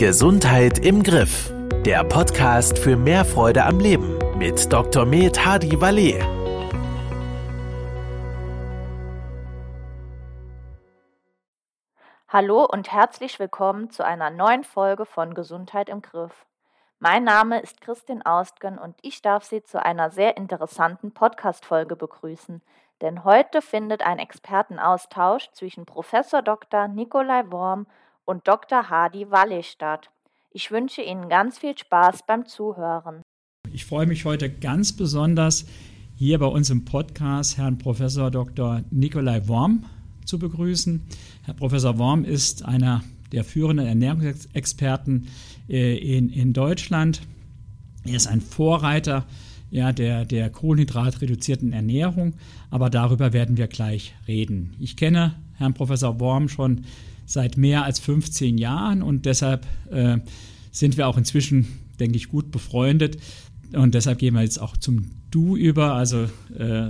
Gesundheit im Griff. Der Podcast für mehr Freude am Leben mit Dr. Med Hadi Valet. Hallo und herzlich willkommen zu einer neuen Folge von Gesundheit im Griff. Mein Name ist Christin Austgen und ich darf Sie zu einer sehr interessanten Podcast-Folge begrüßen, denn heute findet ein Expertenaustausch zwischen Professor Dr. Nikolai Worm und Dr. Hadi Walle statt. Ich wünsche Ihnen ganz viel Spaß beim Zuhören. Ich freue mich heute ganz besonders, hier bei uns im Podcast Herrn Professor Dr. Nikolai Worm zu begrüßen. Herr Professor Worm ist einer der führenden Ernährungsexperten äh, in, in Deutschland. Er ist ein Vorreiter ja, der, der kohlenhydratreduzierten Ernährung, aber darüber werden wir gleich reden. Ich kenne Herrn Professor Worm schon seit mehr als 15 Jahren und deshalb äh, sind wir auch inzwischen, denke ich, gut befreundet. Und deshalb gehen wir jetzt auch zum Du über. Also äh,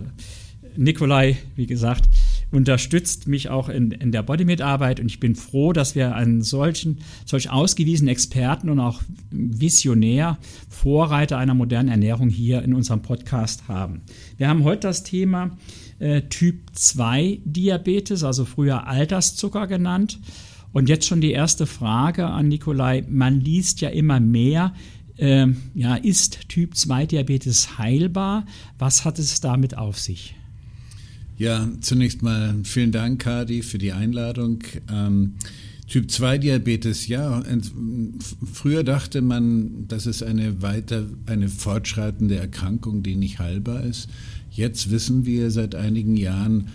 Nikolai, wie gesagt, unterstützt mich auch in, in der Bodymate-Arbeit und ich bin froh, dass wir einen solchen, solch ausgewiesenen Experten und auch Visionär, Vorreiter einer modernen Ernährung hier in unserem Podcast haben. Wir haben heute das Thema äh, Typ 2 Diabetes, also früher Alterszucker genannt. Und jetzt schon die erste Frage an Nikolai. Man liest ja immer mehr, äh, ja, ist Typ 2 Diabetes heilbar? Was hat es damit auf sich? Ja, zunächst mal vielen Dank, Kadi, für die Einladung. Ähm, Typ 2 Diabetes, ja, früher dachte man, das ist eine weiter, eine fortschreitende Erkrankung, die nicht heilbar ist. Jetzt wissen wir seit einigen Jahren,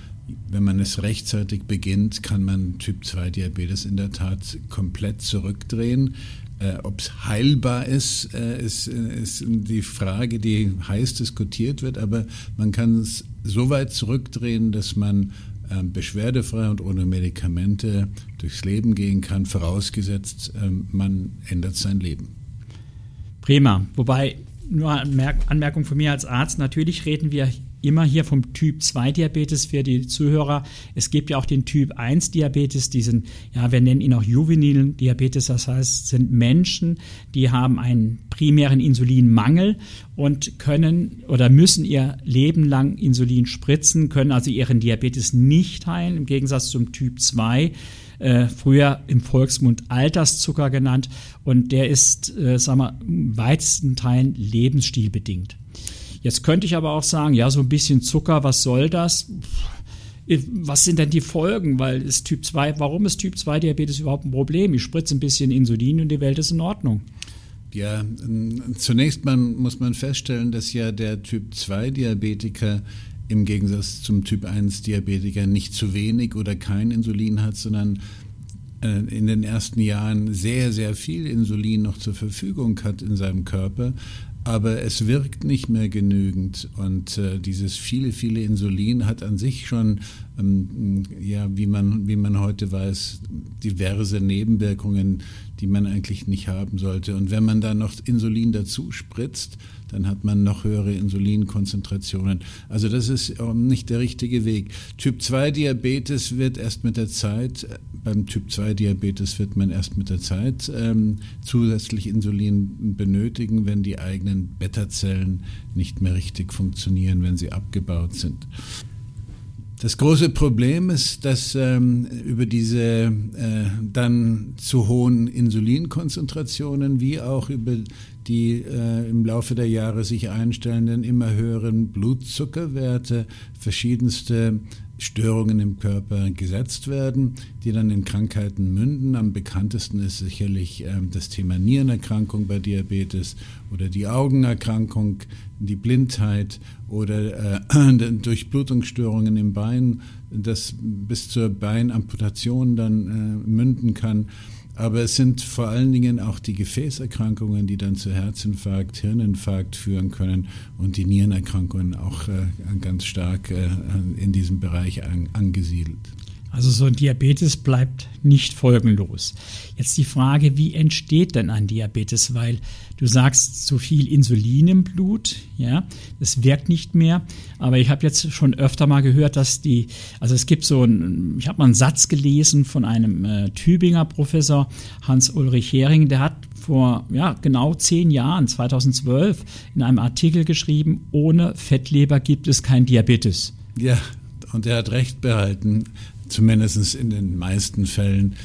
wenn man es rechtzeitig beginnt, kann man Typ 2 Diabetes in der Tat komplett zurückdrehen. Äh, Ob es heilbar ist, äh, ist, ist die Frage, die heiß diskutiert wird, aber man kann es so weit zurückdrehen, dass man äh, beschwerdefrei und ohne Medikamente durchs Leben gehen kann, vorausgesetzt, äh, man ändert sein Leben. Prima. Wobei, nur Anmerkung von mir als Arzt, natürlich reden wir immer hier vom Typ 2 Diabetes für die Zuhörer. Es gibt ja auch den Typ 1 Diabetes, diesen, ja, wir nennen ihn auch juvenilen Diabetes. Das heißt, sind Menschen, die haben einen primären Insulinmangel und können oder müssen ihr Leben lang Insulin spritzen, können also ihren Diabetes nicht heilen, im Gegensatz zum Typ 2 äh, früher im Volksmund Alterszucker genannt und der ist, äh, sagen wir, weitesten Teilen lebensstilbedingt. Jetzt könnte ich aber auch sagen, ja, so ein bisschen Zucker, was soll das? Was sind denn die Folgen? Weil ist Typ 2, warum ist Typ 2 Diabetes überhaupt ein Problem? Ich spritze ein bisschen Insulin und die Welt ist in Ordnung. Ja, zunächst mal muss man feststellen, dass ja der Typ 2 Diabetiker im Gegensatz zum Typ 1 Diabetiker nicht zu wenig oder kein Insulin hat, sondern äh, in den ersten Jahren sehr, sehr viel Insulin noch zur Verfügung hat in seinem Körper, aber es wirkt nicht mehr genügend. Und äh, dieses viele, viele Insulin hat an sich schon, ja, wie man, wie man heute weiß, diverse Nebenwirkungen, die man eigentlich nicht haben sollte. Und wenn man dann noch Insulin dazu spritzt, dann hat man noch höhere Insulinkonzentrationen. Also das ist nicht der richtige Weg. Typ 2 Diabetes wird erst mit der Zeit, beim Typ 2 Diabetes wird man erst mit der Zeit ähm, zusätzlich Insulin benötigen, wenn die eigenen Beta-Zellen nicht mehr richtig funktionieren, wenn sie abgebaut sind. Das große Problem ist, dass ähm, über diese äh, dann zu hohen Insulinkonzentrationen wie auch über die äh, im Laufe der Jahre sich einstellenden immer höheren Blutzuckerwerte verschiedenste Störungen im Körper gesetzt werden, die dann in Krankheiten münden. Am bekanntesten ist sicherlich äh, das Thema Nierenerkrankung bei Diabetes oder die Augenerkrankung, die Blindheit oder äh, Durchblutungsstörungen im Bein, das bis zur Beinamputation dann äh, münden kann. Aber es sind vor allen Dingen auch die Gefäßerkrankungen, die dann zu Herzinfarkt, Hirninfarkt führen können und die Nierenerkrankungen auch äh, ganz stark äh, in diesem Bereich an, angesiedelt. Also so ein Diabetes bleibt nicht folgenlos. Jetzt die Frage, wie entsteht denn ein Diabetes? Weil du sagst, zu viel Insulin im Blut, ja, das wirkt nicht mehr. Aber ich habe jetzt schon öfter mal gehört, dass die, also es gibt so ein, ich habe mal einen Satz gelesen von einem äh, Tübinger Professor Hans-Ulrich Hering, der hat vor ja, genau zehn Jahren, 2012, in einem Artikel geschrieben, ohne Fettleber gibt es kein Diabetes. Ja, und er hat recht behalten zumindest in den meisten Fällen.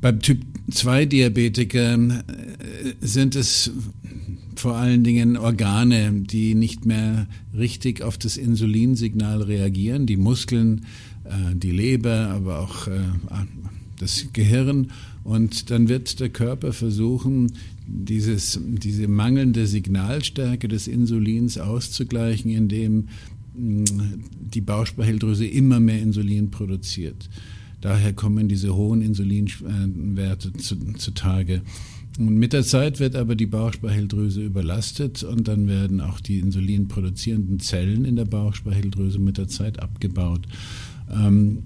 Beim Typ 2 Diabetiker äh, sind es vor allen Dingen Organe, die nicht mehr richtig auf das Insulinsignal reagieren, die Muskeln, äh, die Leber, aber auch äh, das Gehirn. Und dann wird der Körper versuchen, dieses, diese mangelnde Signalstärke des Insulins auszugleichen, indem die Bauchspeicheldrüse immer mehr Insulin produziert. Daher kommen diese hohen Insulinwerte zutage. Und mit der Zeit wird aber die Bauchspeicheldrüse überlastet und dann werden auch die insulinproduzierenden Zellen in der Bauchspeicheldrüse mit der Zeit abgebaut. Ähm,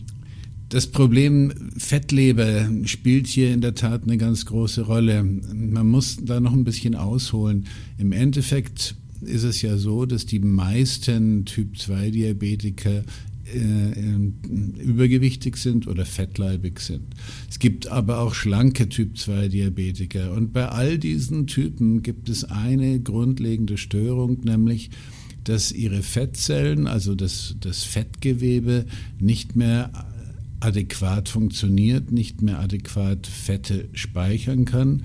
das Problem Fettleber spielt hier in der Tat eine ganz große Rolle. Man muss da noch ein bisschen ausholen. Im Endeffekt ist es ja so, dass die meisten Typ-2-Diabetiker äh, übergewichtig sind oder fettleibig sind. Es gibt aber auch schlanke Typ-2-Diabetiker. Und bei all diesen Typen gibt es eine grundlegende Störung, nämlich dass ihre Fettzellen, also das, das Fettgewebe, nicht mehr adäquat funktioniert, nicht mehr adäquat Fette speichern kann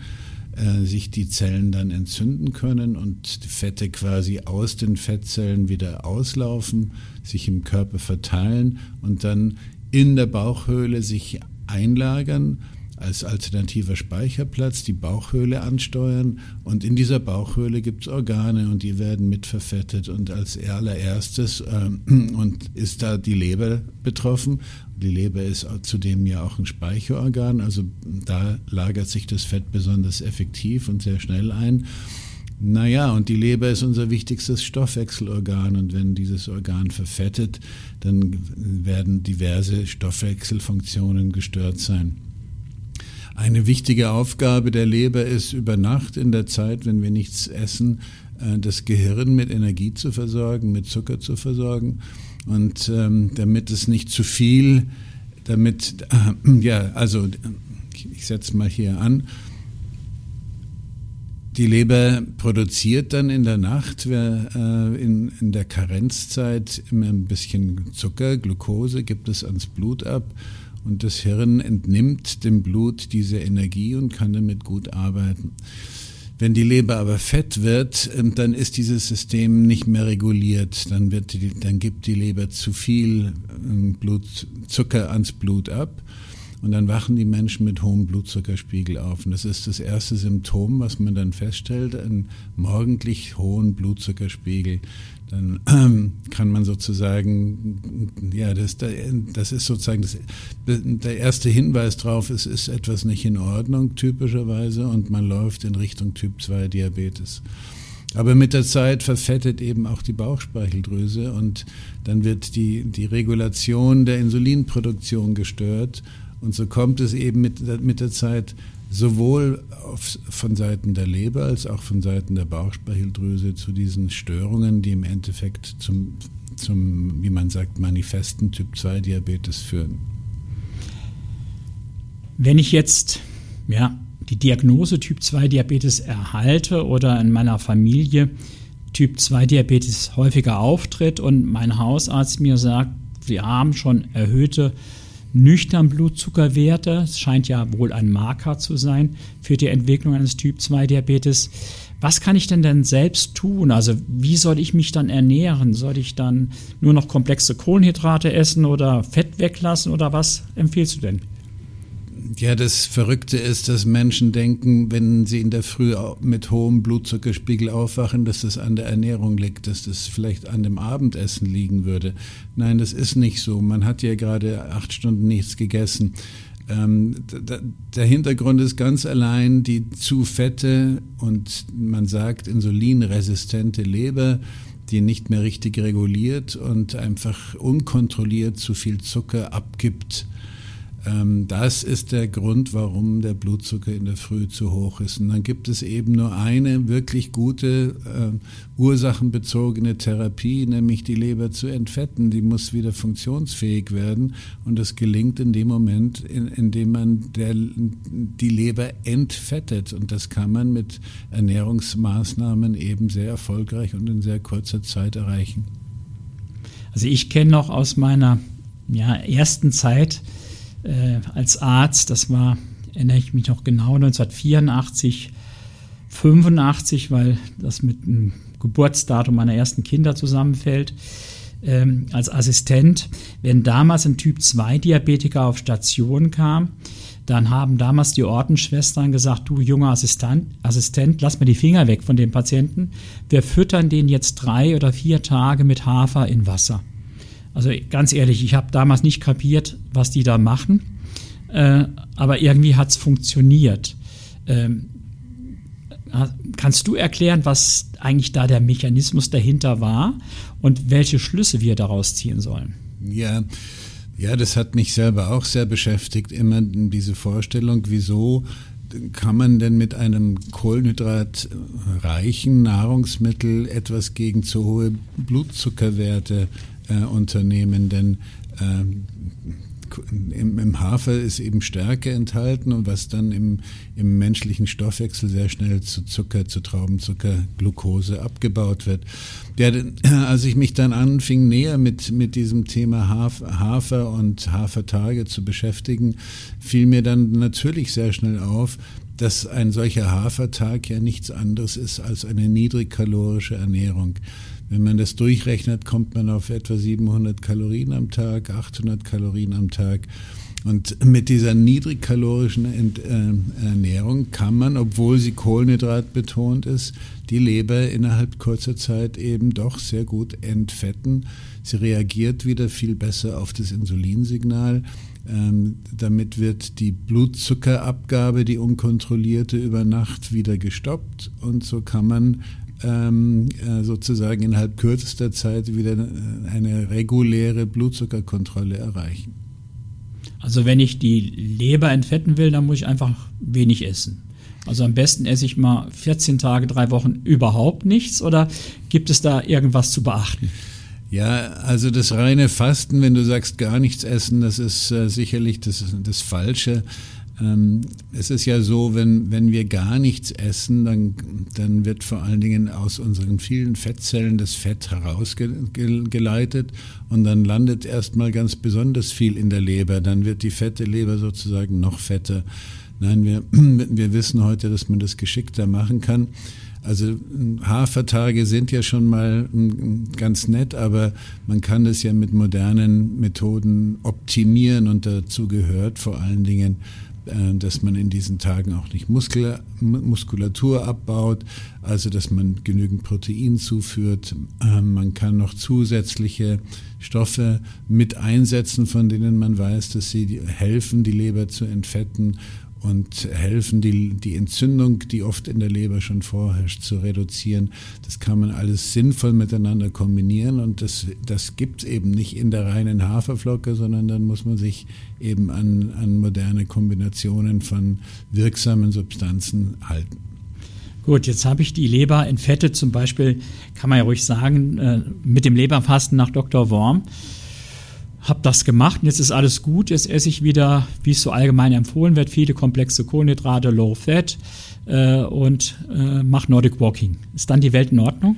äh, sich die Zellen dann entzünden können und die Fette quasi aus den Fettzellen wieder auslaufen, sich im Körper verteilen und dann in der Bauchhöhle sich einlagern als alternativer Speicherplatz die Bauchhöhle ansteuern und in dieser Bauchhöhle gibt es Organe und die werden mitverfettet und als allererstes äh, und ist da die Leber betroffen. Die Leber ist zudem ja auch ein Speicherorgan, also da lagert sich das Fett besonders effektiv und sehr schnell ein. Naja, und die Leber ist unser wichtigstes Stoffwechselorgan und wenn dieses Organ verfettet, dann werden diverse Stoffwechselfunktionen gestört sein. Eine wichtige Aufgabe der Leber ist über Nacht in der Zeit, wenn wir nichts essen, äh, das Gehirn mit Energie zu versorgen, mit Zucker zu versorgen. Und ähm, damit es nicht zu viel, damit, äh, ja, also ich, ich setze mal hier an, die Leber produziert dann in der Nacht äh, in, in der Karenzzeit immer ein bisschen Zucker, Glucose, gibt es ans Blut ab und das Hirn entnimmt dem Blut diese Energie und kann damit gut arbeiten. Wenn die Leber aber fett wird, ähm, dann ist dieses System nicht mehr reguliert. Dann, wird die, dann gibt die Leber zu viel ähm, Blut, Zucker ans Blut ab. Und dann wachen die Menschen mit hohem Blutzuckerspiegel auf. Und das ist das erste Symptom, was man dann feststellt, einen morgendlich hohen Blutzuckerspiegel dann kann man sozusagen, ja, das, das ist sozusagen das, der erste Hinweis drauf, es ist etwas nicht in Ordnung typischerweise und man läuft in Richtung Typ 2 Diabetes. Aber mit der Zeit verfettet eben auch die Bauchspeicheldrüse und dann wird die, die Regulation der Insulinproduktion gestört und so kommt es eben mit, mit der Zeit sowohl auf, von Seiten der Leber als auch von Seiten der Bauchspeicheldrüse zu diesen Störungen, die im Endeffekt zum, zum wie man sagt, manifesten Typ-2-Diabetes führen. Wenn ich jetzt ja, die Diagnose Typ-2-Diabetes erhalte oder in meiner Familie Typ-2-Diabetes häufiger auftritt und mein Hausarzt mir sagt, Sie haben schon erhöhte nüchtern Blutzuckerwerte. Es scheint ja wohl ein Marker zu sein für die Entwicklung eines Typ-2-Diabetes. Was kann ich denn denn selbst tun? Also wie soll ich mich dann ernähren? Soll ich dann nur noch komplexe Kohlenhydrate essen oder Fett weglassen oder was empfiehlst du denn? Ja, das Verrückte ist, dass Menschen denken, wenn sie in der Früh mit hohem Blutzuckerspiegel aufwachen, dass das an der Ernährung liegt, dass das vielleicht an dem Abendessen liegen würde. Nein, das ist nicht so. Man hat ja gerade acht Stunden nichts gegessen. Ähm, der Hintergrund ist ganz allein die zu fette und man sagt insulinresistente Leber die nicht mehr richtig reguliert und einfach unkontrolliert zu viel Zucker abgibt das ist der Grund, warum der Blutzucker in der Früh zu hoch ist. Und dann gibt es eben nur eine wirklich gute äh, ursachenbezogene Therapie, nämlich die Leber zu entfetten. Die muss wieder funktionsfähig werden und das gelingt in dem Moment, in, in dem man der, die Leber entfettet. Und das kann man mit Ernährungsmaßnahmen eben sehr erfolgreich und in sehr kurzer Zeit erreichen. Also ich kenne noch aus meiner ja, ersten Zeit, äh, als Arzt. Das war, erinnere ich mich noch genau, 1984, 85, weil das mit dem Geburtsdatum meiner ersten Kinder zusammenfällt. Ähm, als Assistent, wenn damals ein Typ-2-Diabetiker auf Station kam, dann haben damals die Ordensschwestern gesagt, du junger Assistent, Assistent, lass mal die Finger weg von dem Patienten. Wir füttern den jetzt drei oder vier Tage mit Hafer in Wasser. Also ganz ehrlich, ich habe damals nicht kapiert, was die da machen, äh, aber irgendwie hat es funktioniert. Ähm, kannst du erklären, was eigentlich da der Mechanismus dahinter war und welche Schlüsse wir daraus ziehen sollen? Ja. Ja, das hat mich selber auch sehr beschäftigt, immer diese Vorstellung, wieso kann man denn mit einem kohlenhydratreichen Nahrungsmittel etwas gegen zu hohe Blutzuckerwerte äh, Unternehmen, denn äh, im, im, Hafer ist eben Stärke enthalten und was dann im, im, menschlichen Stoffwechsel sehr schnell zu Zucker, zu Traubenzucker, Glucose abgebaut wird. Ja, als ich mich dann anfing, näher mit, mit diesem Thema Hafer und Hafertage zu beschäftigen, fiel mir dann natürlich sehr schnell auf, dass ein solcher Hafertag ja nichts anderes ist als eine niedrigkalorische Ernährung. Wenn man das durchrechnet, kommt man auf etwa 700 Kalorien am Tag, 800 Kalorien am Tag. Und mit dieser niedrigkalorischen äh, Ernährung kann man, obwohl sie kohlenhydratbetont ist, die Leber innerhalb kurzer Zeit eben doch sehr gut entfetten. Sie reagiert wieder viel besser auf das Insulinsignal. Ähm, damit wird die Blutzuckerabgabe, die unkontrollierte, über Nacht wieder gestoppt und so kann man ähm, äh, sozusagen innerhalb kürzester Zeit wieder eine reguläre Blutzuckerkontrolle erreichen. Also wenn ich die Leber entfetten will, dann muss ich einfach wenig essen. Also am besten esse ich mal 14 Tage, drei Wochen überhaupt nichts oder gibt es da irgendwas zu beachten? Ja, also das reine Fasten, wenn du sagst gar nichts essen, das ist äh, sicherlich das, das Falsche. Ähm, es ist ja so, wenn, wenn wir gar nichts essen, dann, dann wird vor allen Dingen aus unseren vielen Fettzellen das Fett herausgeleitet und dann landet erstmal ganz besonders viel in der Leber. Dann wird die fette Leber sozusagen noch fetter. Nein, wir, wir wissen heute, dass man das geschickter machen kann. Also Hafertage sind ja schon mal ganz nett, aber man kann das ja mit modernen Methoden optimieren und dazu gehört vor allen Dingen dass man in diesen Tagen auch nicht Muskel, Muskulatur abbaut, also dass man genügend Protein zuführt. Ähm, man kann noch zusätzliche Stoffe mit einsetzen, von denen man weiß, dass sie helfen, die Leber zu entfetten und helfen, die, die Entzündung, die oft in der Leber schon vorherrscht, zu reduzieren. Das kann man alles sinnvoll miteinander kombinieren und das, das gibt es eben nicht in der reinen Haferflocke, sondern dann muss man sich eben an, an moderne Kombinationen von wirksamen Substanzen halten. Gut, jetzt habe ich die Leber entfettet, zum Beispiel, kann man ja ruhig sagen, äh, mit dem Leberfasten nach Dr. Worm habe das gemacht und jetzt ist alles gut. Jetzt esse ich wieder, wie es so allgemein empfohlen wird, viele komplexe Kohlenhydrate, Low Fat äh, und äh, mache Nordic Walking. Ist dann die Welt in Ordnung?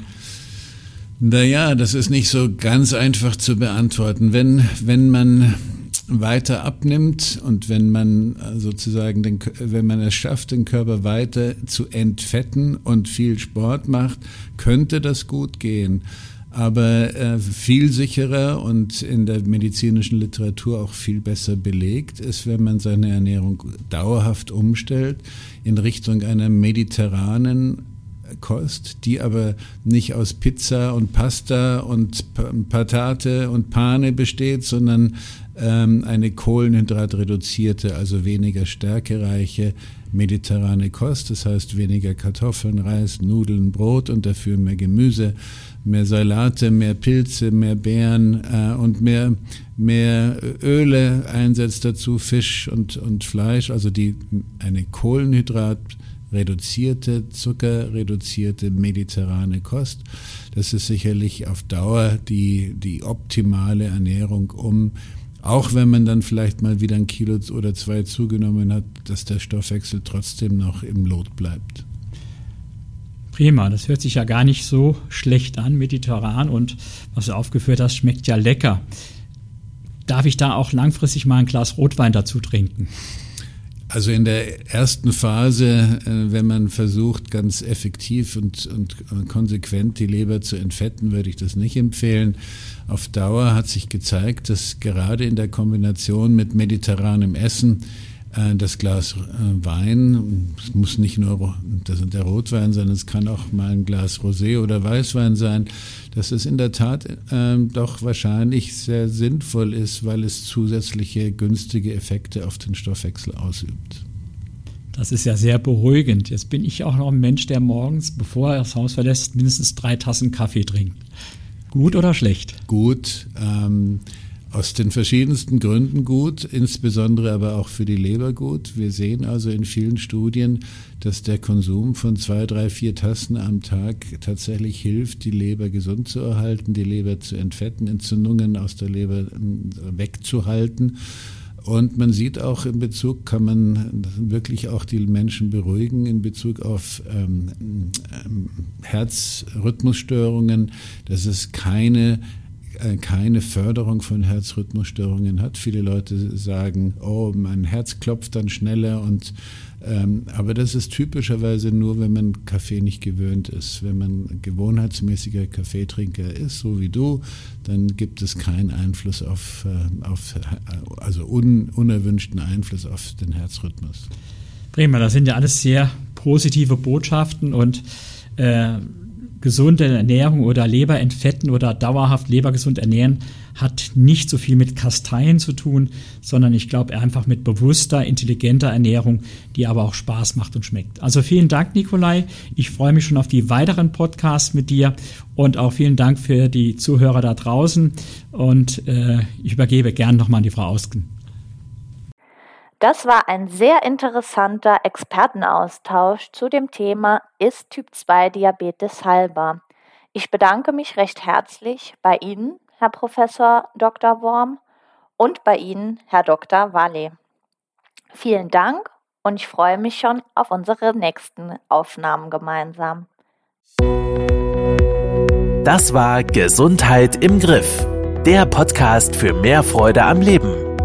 Naja, das ist nicht so ganz einfach zu beantworten. Wenn, wenn man weiter abnimmt und wenn man sozusagen, den, wenn man es schafft, den Körper weiter zu entfetten und viel Sport macht, könnte das gut gehen. Aber äh, viel sicherer und in der medizinischen Literatur auch viel besser belegt ist, wenn man seine Ernährung dauerhaft umstellt in Richtung einer mediterranen Kost, die aber nicht aus Pizza und Pasta und Patate und Pane besteht, sondern ähm, eine kohlenhydratreduzierte, also weniger stärkereiche mediterrane Kost, das heißt weniger Kartoffeln, Reis, Nudeln, Brot und dafür mehr Gemüse, mehr Salate, mehr Pilze, mehr Beeren äh, und mehr, mehr Öle einsetzt dazu, Fisch und, und Fleisch, also die, eine Kohlenhydrat reduzierte, zuckerreduzierte mediterrane Kost. Das ist sicherlich auf Dauer die, die optimale Ernährung, um auch wenn man dann vielleicht mal wieder ein Kilo oder zwei zugenommen hat, dass der Stoffwechsel trotzdem noch im Lot bleibt. Prima, das hört sich ja gar nicht so schlecht an, mediterran und was du aufgeführt hast, schmeckt ja lecker. Darf ich da auch langfristig mal ein Glas Rotwein dazu trinken? Also in der ersten Phase, äh, wenn man versucht, ganz effektiv und, und konsequent die Leber zu entfetten, würde ich das nicht empfehlen. Auf Dauer hat sich gezeigt, dass gerade in der Kombination mit mediterranem Essen das Glas äh, Wein, es muss nicht nur das der Rotwein sein, es kann auch mal ein Glas Rosé oder Weißwein sein, dass es in der Tat äh, doch wahrscheinlich sehr sinnvoll ist, weil es zusätzliche günstige Effekte auf den Stoffwechsel ausübt. Das ist ja sehr beruhigend. Jetzt bin ich auch noch ein Mensch, der morgens, bevor er das Haus verlässt, mindestens drei Tassen Kaffee trinkt. Gut oder schlecht? Gut. Ähm, aus den verschiedensten Gründen gut, insbesondere aber auch für die Leber gut. Wir sehen also in vielen Studien, dass der Konsum von zwei, drei, vier Tassen am Tag tatsächlich hilft, die Leber gesund zu erhalten, die Leber zu entfetten, Entzündungen aus der Leber ähm, wegzuhalten. Und man sieht auch in Bezug, kann man wirklich auch die Menschen beruhigen in Bezug auf ähm, ähm, Herzrhythmusstörungen, dass es keine äh, keine Förderung von Herzrhythmusstörungen hat. Viele Leute sagen, oh, mein Herz klopft dann schneller und ähm, aber das ist typischerweise nur, wenn man Kaffee nicht gewöhnt ist. Wenn man gewohnheitsmäßiger Kaffeetrinker ist, so wie du, dann gibt es keinen Einfluss auf, äh, auf also un, unerwünschten Einfluss auf den Herzrhythmus. Prima, das sind ja alles sehr positive Botschaften und äh, gesunde Ernährung oder Leber entfetten oder dauerhaft lebergesund ernähren hat nicht so viel mit Kasteien zu tun, sondern ich glaube einfach mit bewusster, intelligenter Ernährung, die aber auch Spaß macht und schmeckt. Also vielen Dank, Nikolai. Ich freue mich schon auf die weiteren Podcasts mit dir und auch vielen Dank für die Zuhörer da draußen. Und äh, ich übergebe gern nochmal an die Frau Ausken. Das war ein sehr interessanter Expertenaustausch zu dem Thema Ist Typ 2 Diabetes heilbar? Ich bedanke mich recht herzlich bei Ihnen, Herr Professor Dr. Worm, und bei Ihnen, Herr Dr. Walle. Vielen Dank und ich freue mich schon auf unsere nächsten Aufnahmen gemeinsam. Das war Gesundheit im Griff, der Podcast für mehr Freude am Leben.